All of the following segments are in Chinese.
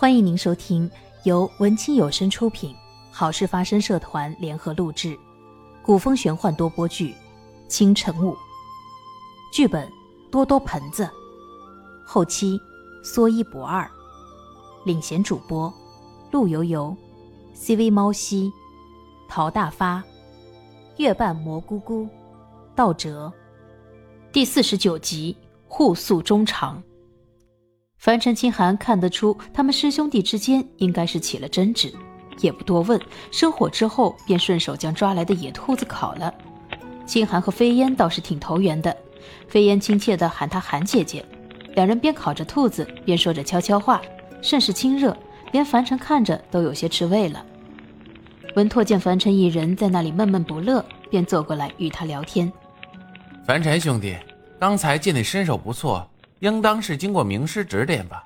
欢迎您收听由文清有声出品、好事发生社团联合录制、古风玄幻多播剧《清晨雾》，剧本多多盆子，后期说一不二，领衔主播陆游游、CV 猫西、陶大发、月半蘑菇菇、道哲。第四十九集互诉衷肠。樊城清寒看得出，他们师兄弟之间应该是起了争执，也不多问。生火之后，便顺手将抓来的野兔子烤了。清寒和飞烟倒是挺投缘的，飞烟亲切地喊他韩姐姐。两人边烤着兔子，边说着悄悄话，甚是亲热，连樊城看着都有些吃味了。文拓见樊城一人在那里闷闷不乐，便坐过来与他聊天。樊尘兄弟，刚才见你身手不错。应当是经过名师指点吧。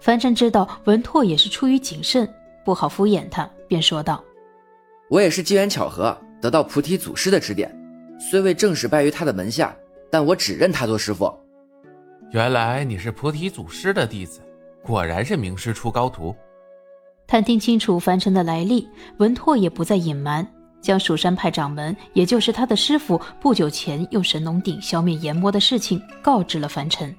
樊城知道文拓也是出于谨慎，不好敷衍他，便说道：“我也是机缘巧合得到菩提祖师的指点，虽未正式拜于他的门下，但我只认他做师傅。”原来你是菩提祖师的弟子，果然是名师出高徒。探听清楚樊城的来历，文拓也不再隐瞒，将蜀山派掌门，也就是他的师傅，不久前用神农鼎消灭炎魔的事情告知了凡尘。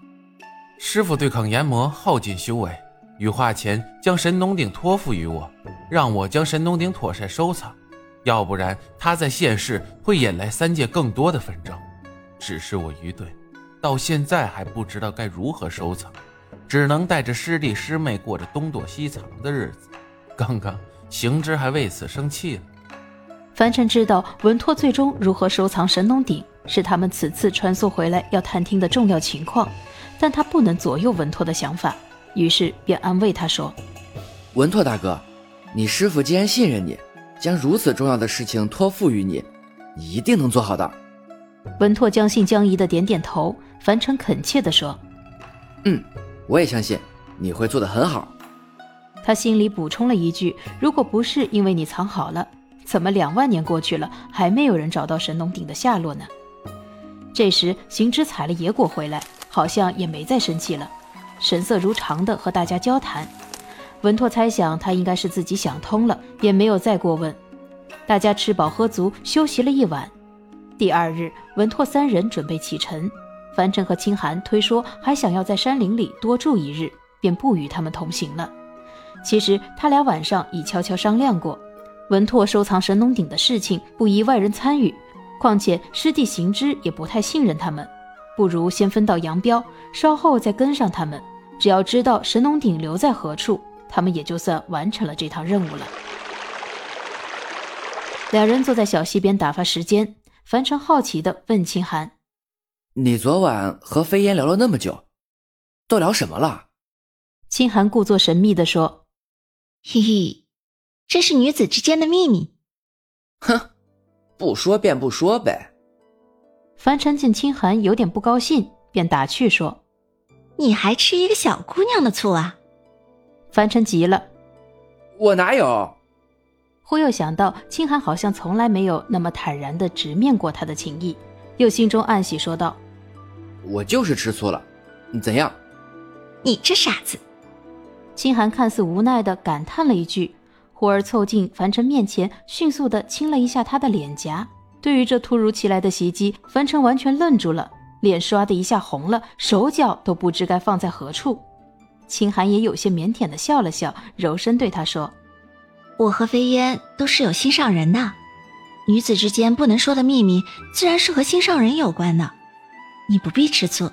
师傅对抗炎魔耗尽修为，羽化前将神农鼎托付于我，让我将神农鼎妥善收藏，要不然他在现世会引来三界更多的纷争。只是我愚钝，到现在还不知道该如何收藏，只能带着师弟师妹过着东躲西藏的日子。刚刚行之还为此生气了。樊城知道文拓最终如何收藏神农鼎，是他们此次穿梭回来要探听的重要情况。但他不能左右文拓的想法，于是便安慰他说：“文拓大哥，你师傅既然信任你，将如此重要的事情托付于你，你一定能做好的。”文拓将信将疑的点点头，凡尘恳切地说：“嗯，我也相信你会做得很好。”他心里补充了一句：“如果不是因为你藏好了，怎么两万年过去了，还没有人找到神农鼎的下落呢？”这时，行知采了野果回来。好像也没再生气了，神色如常的和大家交谈。文拓猜想他应该是自己想通了，也没有再过问。大家吃饱喝足，休息了一晚。第二日，文拓三人准备启程，樊城和清寒推说还想要在山林里多住一日，便不与他们同行了。其实他俩晚上已悄悄商量过，文拓收藏神农鼎的事情不宜外人参与，况且师弟行之也不太信任他们。不如先分道扬镳，稍后再跟上他们。只要知道神农鼎留在何处，他们也就算完成了这趟任务了。两人坐在小溪边打发时间。樊城好奇地问清寒：“你昨晚和飞烟聊了那么久，都聊什么了？”清寒故作神秘地说：“嘿嘿，这是女子之间的秘密。”哼，不说便不说呗。凡尘见清寒有点不高兴，便打趣说：“你还吃一个小姑娘的醋啊？”凡尘急了：“我哪有？”忽又想到清寒好像从来没有那么坦然的直面过他的情意，又心中暗喜，说道：“我就是吃醋了，你怎样？”你这傻子！清寒看似无奈的感叹了一句，忽而凑近樊城面前，迅速的亲了一下他的脸颊。对于这突如其来的袭击，樊城完全愣住了，脸唰的一下红了，手脚都不知该放在何处。清寒也有些腼腆的笑了笑，柔声对他说：“我和飞烟都是有心上人的，女子之间不能说的秘密，自然是和心上人有关的。你不必吃醋。”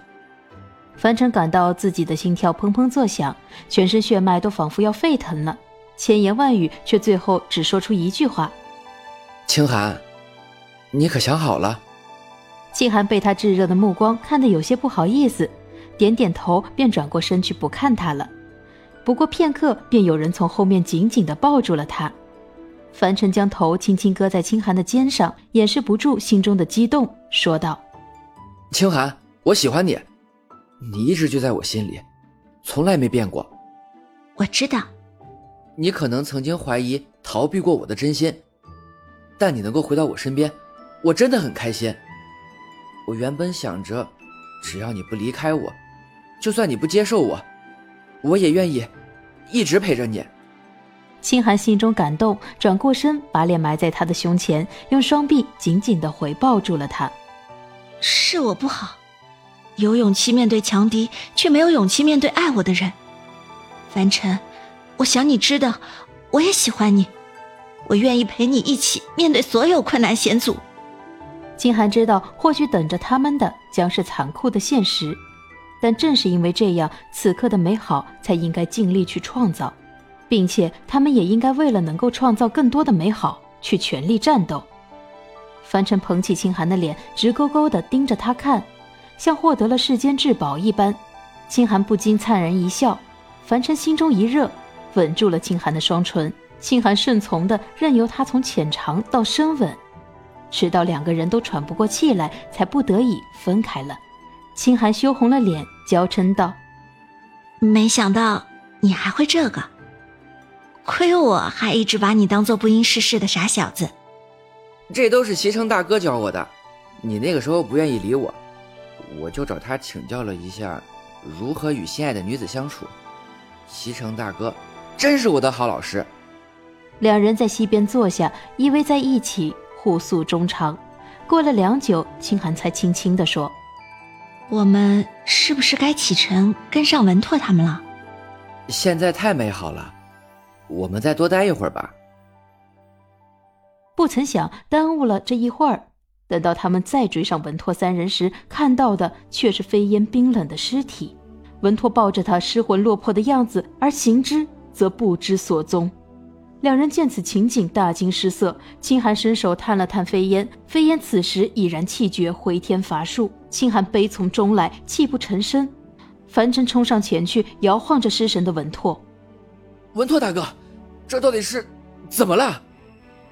樊城感到自己的心跳砰砰作响，全身血脉都仿佛要沸腾了，千言万语却最后只说出一句话：“清寒。”你可想好了？清寒被他炙热的目光看得有些不好意思，点点头，便转过身去不看他了。不过片刻，便有人从后面紧紧地抱住了他。凡尘将头轻轻搁在清寒的肩上，掩饰不住心中的激动，说道：“清寒，我喜欢你，你一直就在我心里，从来没变过。我知道，你可能曾经怀疑、逃避过我的真心，但你能够回到我身边。”我真的很开心。我原本想着，只要你不离开我，就算你不接受我，我也愿意一直陪着你。清寒心中感动，转过身，把脸埋在他的胸前，用双臂紧紧的回抱住了他。是我不好，有勇气面对强敌，却没有勇气面对爱我的人。凡尘，我想你知道，我也喜欢你，我愿意陪你一起面对所有困难险阻。清寒知道，或许等着他们的将是残酷的现实，但正是因为这样，此刻的美好才应该尽力去创造。并且他们也应该为了能够创造更多的美好，去全力战斗。凡尘捧起清寒的脸，直勾勾地盯着他看，像获得了世间至宝一般。清寒不禁灿然一笑，凡尘心中一热，吻住了清寒的双唇。清寒顺从的任由他从浅尝到深吻，直到两个人都喘不过气来，才不得已分开了。清寒羞红了脸，娇嗔道：“没想到你还会这个。”亏我还一直把你当做不谙世事的傻小子，这都是齐城大哥教我的。你那个时候不愿意理我，我就找他请教了一下如何与心爱的女子相处。西城大哥真是我的好老师。两人在溪边坐下，依偎在一起，互诉衷肠。过了良久，清寒才轻轻地说：“我们是不是该启程跟上文拓他们了？”现在太美好了。我们再多待一会儿吧。不曾想耽误了这一会儿，等到他们再追上文拓三人时，看到的却是飞烟冰冷的尸体。文拓抱着他失魂落魄的样子，而行之则不知所踪。两人见此情景，大惊失色。清寒伸手探了探飞烟，飞烟此时已然气绝，回天乏术。清寒悲从中来，泣不成声。凡尘冲上前去，摇晃着失神的文拓。文拓大哥，这到底是怎么了？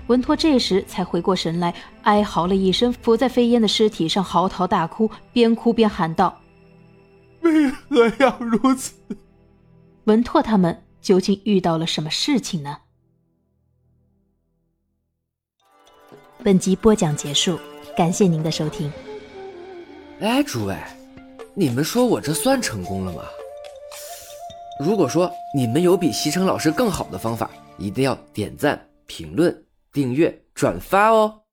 文拓这时才回过神来，哀嚎了一声，伏在飞烟的尸体上嚎啕大哭，边哭边喊道：“为何要如此？”文拓他们究竟遇到了什么事情呢？本集播讲结束，感谢您的收听。哎，诸位，你们说我这算成功了吗？如果说你们有比西城老师更好的方法，一定要点赞、评论、订阅、转发哦。